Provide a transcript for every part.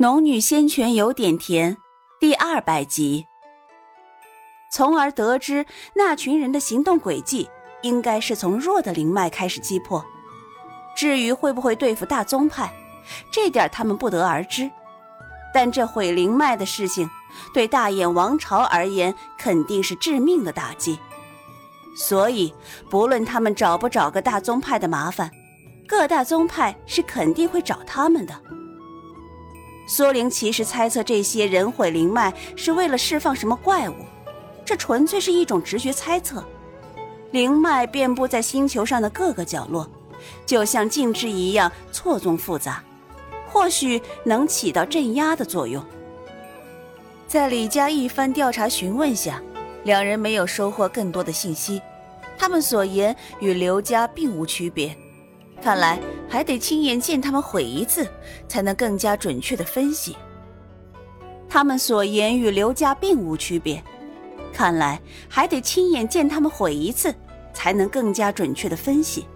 农女仙泉有点甜，第二百集。从而得知那群人的行动轨迹，应该是从弱的灵脉开始击破。至于会不会对付大宗派，这点他们不得而知。但这毁灵脉的事情，对大眼王朝而言肯定是致命的打击。所以，不论他们找不找个大宗派的麻烦，各大宗派是肯定会找他们的。苏灵其实猜测这些人毁灵脉是为了释放什么怪物，这纯粹是一种直觉猜测。灵脉遍布在星球上的各个角落，就像禁制一样错综复杂，或许能起到镇压的作用。在李家一番调查询问下，两人没有收获更多的信息，他们所言与刘家并无区别。看来还得亲眼见他们毁一次，才能更加准确的分析。他们所言与刘家并无区别，看来还得亲眼见他们毁一次，才能更加准确的分析。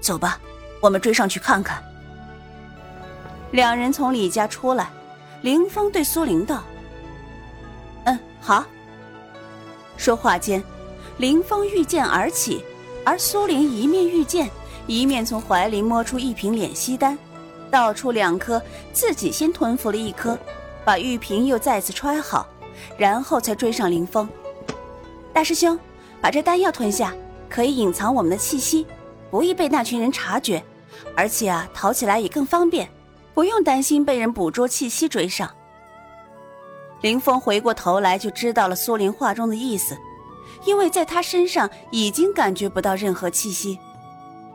走吧，我们追上去看看。两人从李家出来，林峰对苏玲道：“嗯，好。”说话间，林峰御剑而起。而苏玲一面御剑，一面从怀里摸出一瓶敛息丹，倒出两颗，自己先吞服了一颗，把玉瓶又再次揣好，然后才追上林峰。大师兄，把这丹药吞下，可以隐藏我们的气息，不易被那群人察觉，而且啊，逃起来也更方便，不用担心被人捕捉气息追上。林峰回过头来就知道了苏玲话中的意思。因为在他身上已经感觉不到任何气息，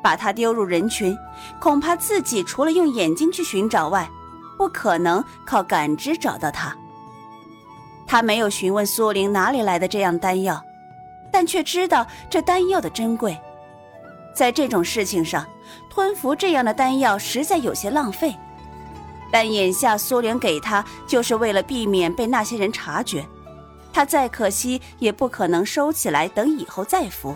把他丢入人群，恐怕自己除了用眼睛去寻找外，不可能靠感知找到他。他没有询问苏玲哪里来的这样丹药，但却知道这丹药的珍贵。在这种事情上，吞服这样的丹药实在有些浪费。但眼下苏玲给他，就是为了避免被那些人察觉。他再可惜也不可能收起来，等以后再服，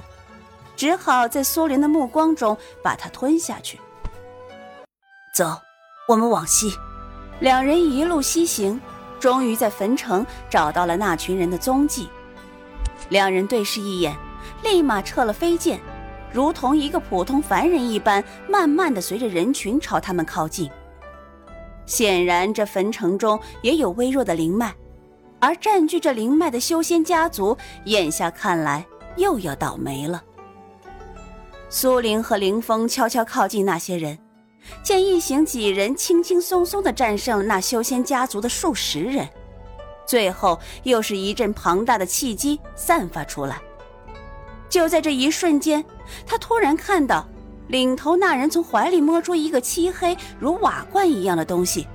只好在苏林的目光中把它吞下去。走，我们往西。两人一路西行，终于在坟城找到了那群人的踪迹。两人对视一眼，立马撤了飞剑，如同一个普通凡人一般，慢慢的随着人群朝他们靠近。显然，这坟城中也有微弱的灵脉。而占据着灵脉的修仙家族，眼下看来又要倒霉了。苏玲和林峰悄悄靠近那些人，见一行几人轻轻松松地战胜了那修仙家族的数十人，最后又是一阵庞大的气机散发出来。就在这一瞬间，他突然看到领头那人从怀里摸出一个漆黑如瓦罐一样的东西。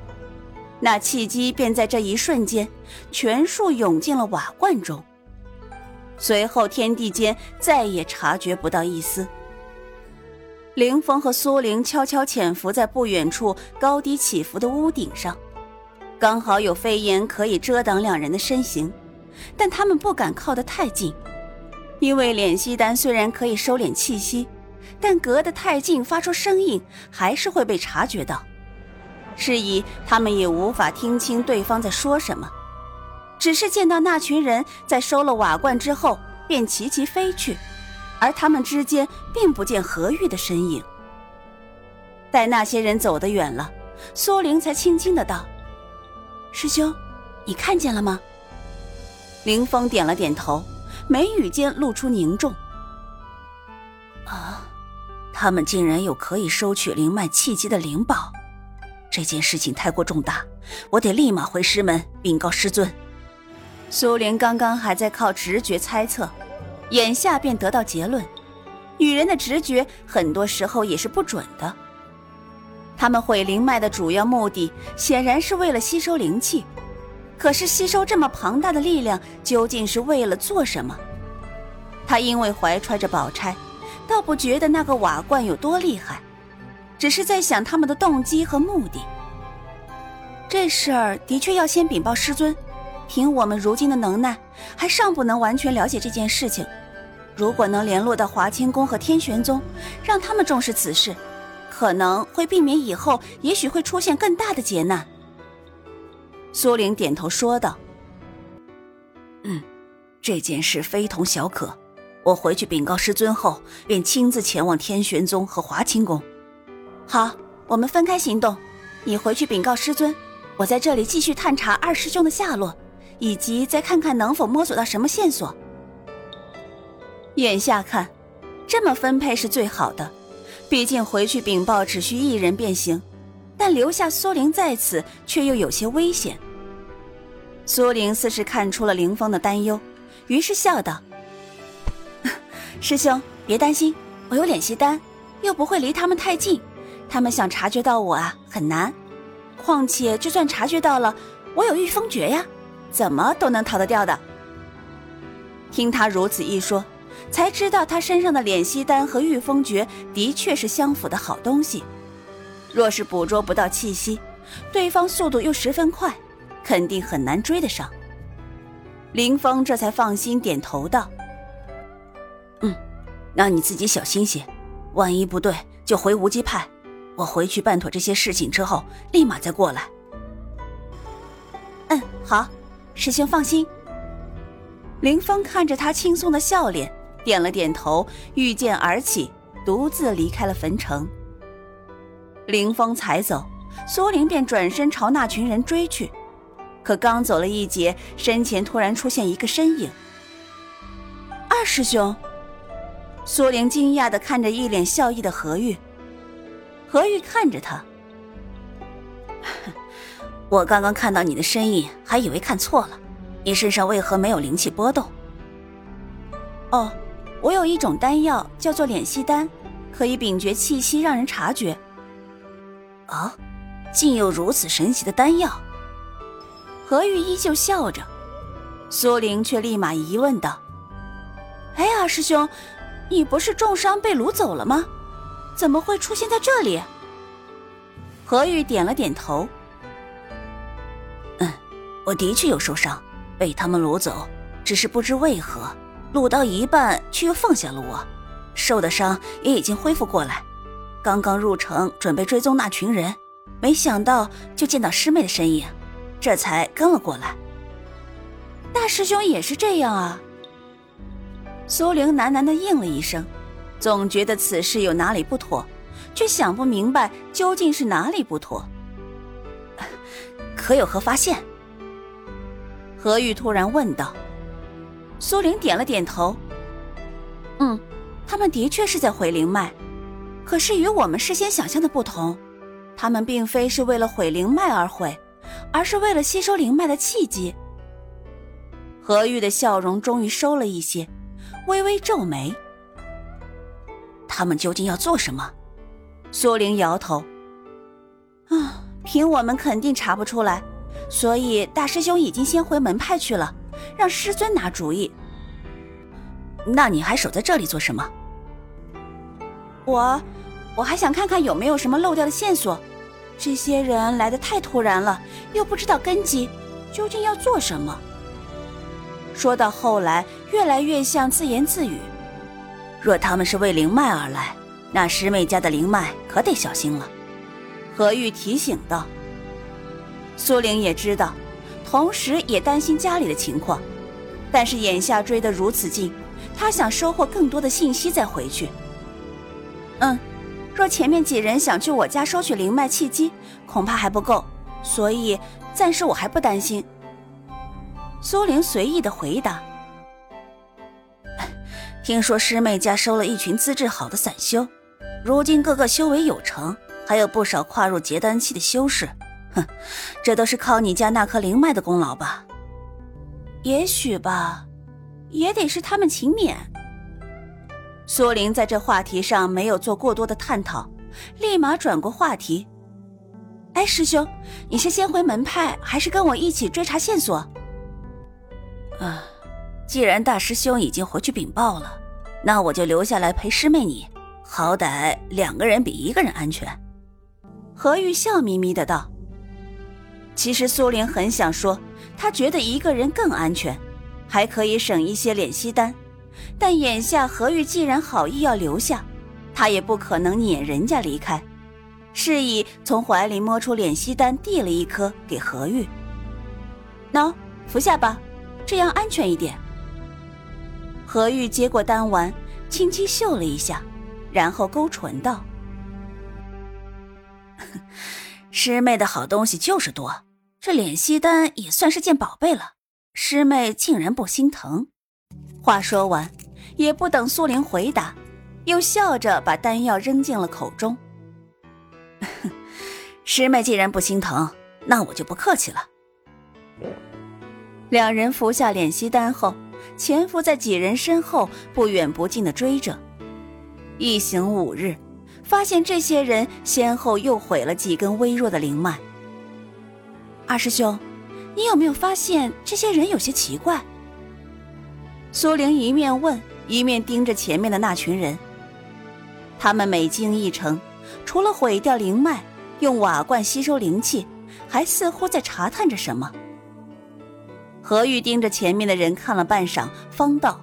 那气机便在这一瞬间全数涌进了瓦罐中，随后天地间再也察觉不到一丝。凌风和苏玲悄悄潜伏在不远处高低起伏的屋顶上，刚好有飞檐可以遮挡两人的身形，但他们不敢靠得太近，因为敛息丹虽然可以收敛气息，但隔得太近发出声音还是会被察觉到。是以，他们也无法听清对方在说什么，只是见到那群人在收了瓦罐之后便齐齐飞去，而他们之间并不见何玉的身影。待那些人走得远了，苏玲才轻轻的道：“师兄，你看见了吗？”凌风点了点头，眉宇间露出凝重。啊，他们竟然有可以收取灵脉气机的灵宝。这件事情太过重大，我得立马回师门禀告师尊。苏玲刚刚还在靠直觉猜测，眼下便得到结论。女人的直觉很多时候也是不准的。他们毁灵脉的主要目的显然是为了吸收灵气，可是吸收这么庞大的力量，究竟是为了做什么？他因为怀揣着宝钗，倒不觉得那个瓦罐有多厉害。只是在想他们的动机和目的。这事儿的确要先禀报师尊。凭我们如今的能耐，还尚不能完全了解这件事情。如果能联络到华清宫和天玄宗，让他们重视此事，可能会避免以后也许会出现更大的劫难。苏玲点头说道：“嗯，这件事非同小可。我回去禀告师尊后，便亲自前往天玄宗和华清宫。好，我们分开行动。你回去禀告师尊，我在这里继续探查二师兄的下落，以及再看看能否摸索到什么线索。眼下看，这么分配是最好的。毕竟回去禀报只需一人便行，但留下苏玲在此却又有些危险。”苏玲似是看出了凌风的担忧，于是笑道：“ 师兄，别担心，我有敛息丹，又不会离他们太近，他们想察觉到我啊，很难。况且就算察觉到了，我有御风诀呀，怎么都能逃得掉的。”听他如此一说，才知道他身上的敛息丹和御风诀的确是相符的好东西。若是捕捉不到气息，对方速度又十分快。肯定很难追得上。林峰这才放心，点头道：“嗯，那你自己小心些，万一不对就回无极派。我回去办妥这些事情之后，立马再过来。”嗯，好，师兄放心。林峰看着他轻松的笑脸，点了点头，御剑而起，独自离开了坟城。林峰才走，苏玲便转身朝那群人追去。可刚走了一截，身前突然出现一个身影。二师兄，苏玲惊讶的看着一脸笑意的何玉。何玉看着他，我刚刚看到你的身影，还以为看错了。你身上为何没有灵气波动？哦，我有一种丹药，叫做敛息丹，可以屏绝气息，让人察觉。啊，竟有如此神奇的丹药！何玉依旧笑着，苏玲却立马疑问道：“哎，二师兄，你不是重伤被掳走了吗？怎么会出现在这里？”何玉点了点头：“嗯，我的确有受伤，被他们掳走，只是不知为何，掳到一半却又放下了我，受的伤也已经恢复过来。刚刚入城准备追踪那群人，没想到就见到师妹的身影。”这才跟了过来。大师兄也是这样啊。苏玲喃喃的应了一声，总觉得此事有哪里不妥，却想不明白究竟是哪里不妥。可有何发现？何玉突然问道。苏玲点了点头。嗯，他们的确是在毁灵脉，可是与我们事先想象的不同，他们并非是为了毁灵脉而毁。而是为了吸收灵脉的契机。何玉的笑容终于收了一些，微微皱眉。他们究竟要做什么？苏玲摇头。啊，凭我们肯定查不出来，所以大师兄已经先回门派去了，让师尊拿主意。那你还守在这里做什么？我，我还想看看有没有什么漏掉的线索。这些人来的太突然了，又不知道根基，究竟要做什么？说到后来，越来越像自言自语。若他们是为灵脉而来，那师妹家的灵脉可得小心了。何玉提醒道。苏玲也知道，同时也担心家里的情况，但是眼下追得如此近，她想收获更多的信息再回去。嗯。若前面几人想去我家收取灵脉契机，恐怕还不够，所以暂时我还不担心。苏玲随意的回答：“听说师妹家收了一群资质好的散修，如今个个修为有成，还有不少跨入结丹期的修士。哼，这都是靠你家那颗灵脉的功劳吧？也许吧，也得是他们勤勉。”苏玲在这话题上没有做过多的探讨，立马转过话题：“哎，师兄，你是先回门派，还是跟我一起追查线索？”啊，既然大师兄已经回去禀报了，那我就留下来陪师妹你，好歹两个人比一个人安全。”何玉笑眯眯的道。其实苏玲很想说，她觉得一个人更安全，还可以省一些敛息丹。但眼下何玉既然好意要留下，她也不可能撵人家离开，示意从怀里摸出敛息丹，递了一颗给何玉。喏，服下吧，这样安全一点。何玉接过丹丸，轻轻嗅了一下，然后勾唇道：“师妹的好东西就是多，这敛息丹也算是件宝贝了。师妹竟然不心疼。”话说完，也不等苏玲回答，又笑着把丹药扔进了口中。师妹既然不心疼，那我就不客气了。两人服下敛息丹后。潜伏在几人身后，不远不近的追着。一行五日，发现这些人先后又毁了几根微弱的灵脉。二师兄，你有没有发现这些人有些奇怪？苏玲一面问，一面盯着前面的那群人。他们每经一城，除了毁掉灵脉，用瓦罐吸收灵气，还似乎在查探着什么。何玉盯着前面的人看了半晌，方道：“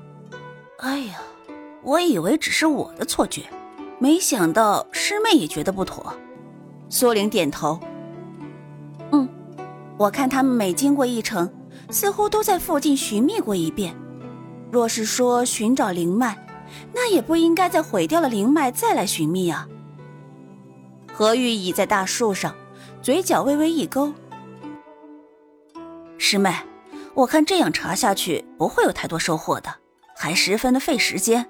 哎呀，我以为只是我的错觉，没想到师妹也觉得不妥。”苏玲点头：“嗯，我看他们每经过一城，似乎都在附近寻觅过一遍。若是说寻找灵脉，那也不应该在毁掉了灵脉再来寻觅啊。”何玉倚在大树上，嘴角微微一勾：“师妹。”我看这样查下去不会有太多收获的，还十分的费时间。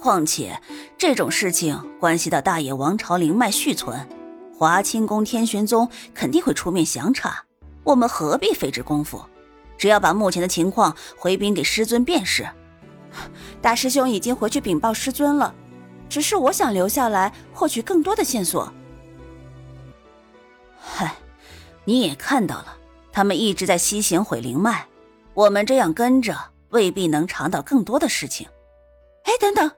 况且这种事情关系到大野王朝灵脉续存，华清宫、天玄宗肯定会出面详查。我们何必费这功夫？只要把目前的情况回禀给师尊便是。大师兄已经回去禀报师尊了，只是我想留下来获取更多的线索。嗨，你也看到了，他们一直在西行毁灵脉。我们这样跟着，未必能尝到更多的事情。哎，等等，